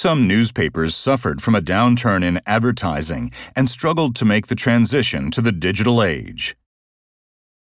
Some newspapers suffered from a downturn in advertising and struggled to make the transition to the digital age.